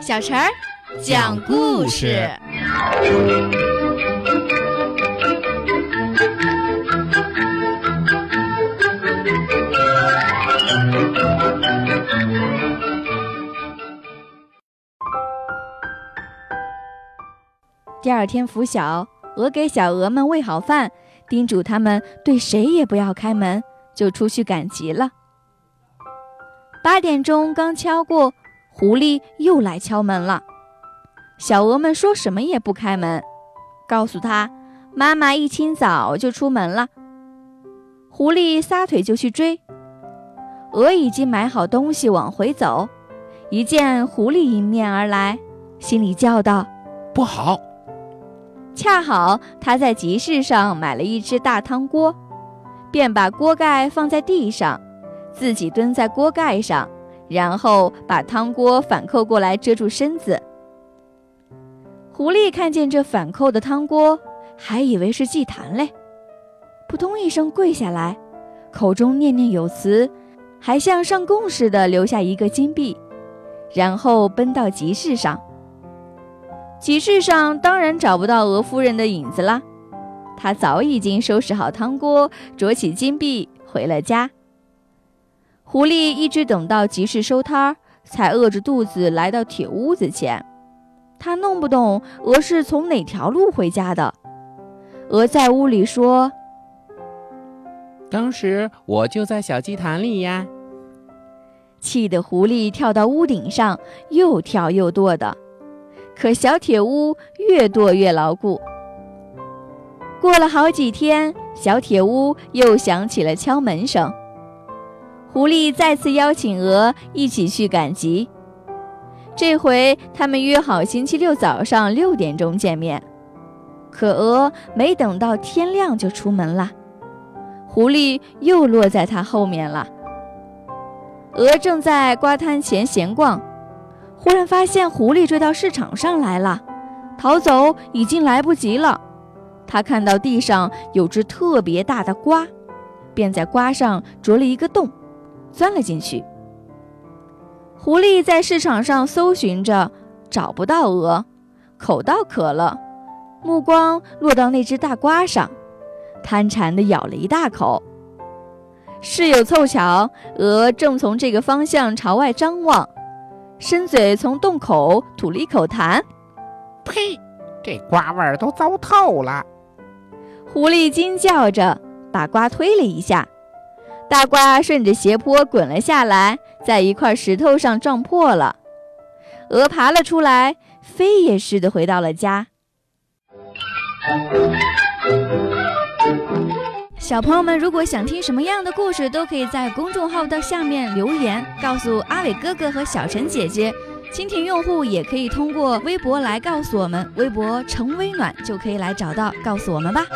小陈儿讲故事。第二天拂晓，鹅给小鹅们喂好饭，叮嘱他们对谁也不要开门，就出去赶集了。八点钟刚敲过，狐狸又来敲门了。小鹅们说什么也不开门，告诉他妈妈一清早就出门了。狐狸撒腿就去追，鹅已经买好东西往回走，一见狐狸迎面而来，心里叫道：“不好！”恰好他在集市上买了一只大汤锅，便把锅盖放在地上。自己蹲在锅盖上，然后把汤锅反扣过来遮住身子。狐狸看见这反扣的汤锅，还以为是祭坛嘞，扑通一声跪下来，口中念念有词，还像上供似的留下一个金币，然后奔到集市上。集市上当然找不到鹅夫人的影子啦，他早已经收拾好汤锅，捉起金币回了家。狐狸一直等到集市收摊儿，才饿着肚子来到铁屋子前。他弄不懂鹅是从哪条路回家的。鹅在屋里说：“当时我就在小祭坛里呀。”气得狐狸跳到屋顶上，又跳又跺的。可小铁屋越跺越牢固。过了好几天，小铁屋又响起了敲门声。狐狸再次邀请鹅一起去赶集，这回他们约好星期六早上六点钟见面。可鹅没等到天亮就出门了，狐狸又落在他后面了。鹅正在瓜摊前闲逛，忽然发现狐狸追到市场上来了，逃走已经来不及了。他看到地上有只特别大的瓜，便在瓜上啄了一个洞。钻了进去。狐狸在市场上搜寻着，找不到鹅，口倒渴了，目光落到那只大瓜上，贪馋地咬了一大口。事有凑巧，鹅正从这个方向朝外张望，伸嘴从洞口吐了一口痰。呸！这瓜味儿都糟透了。狐狸惊叫着，把瓜推了一下。大瓜顺着斜坡滚了下来，在一块石头上撞破了。鹅爬了出来，飞也似的回到了家。小朋友们，如果想听什么样的故事，都可以在公众号的下面留言，告诉阿伟哥哥和小陈姐姐。蜻蜓用户也可以通过微博来告诉我们，微博“橙微暖”就可以来找到，告诉我们吧。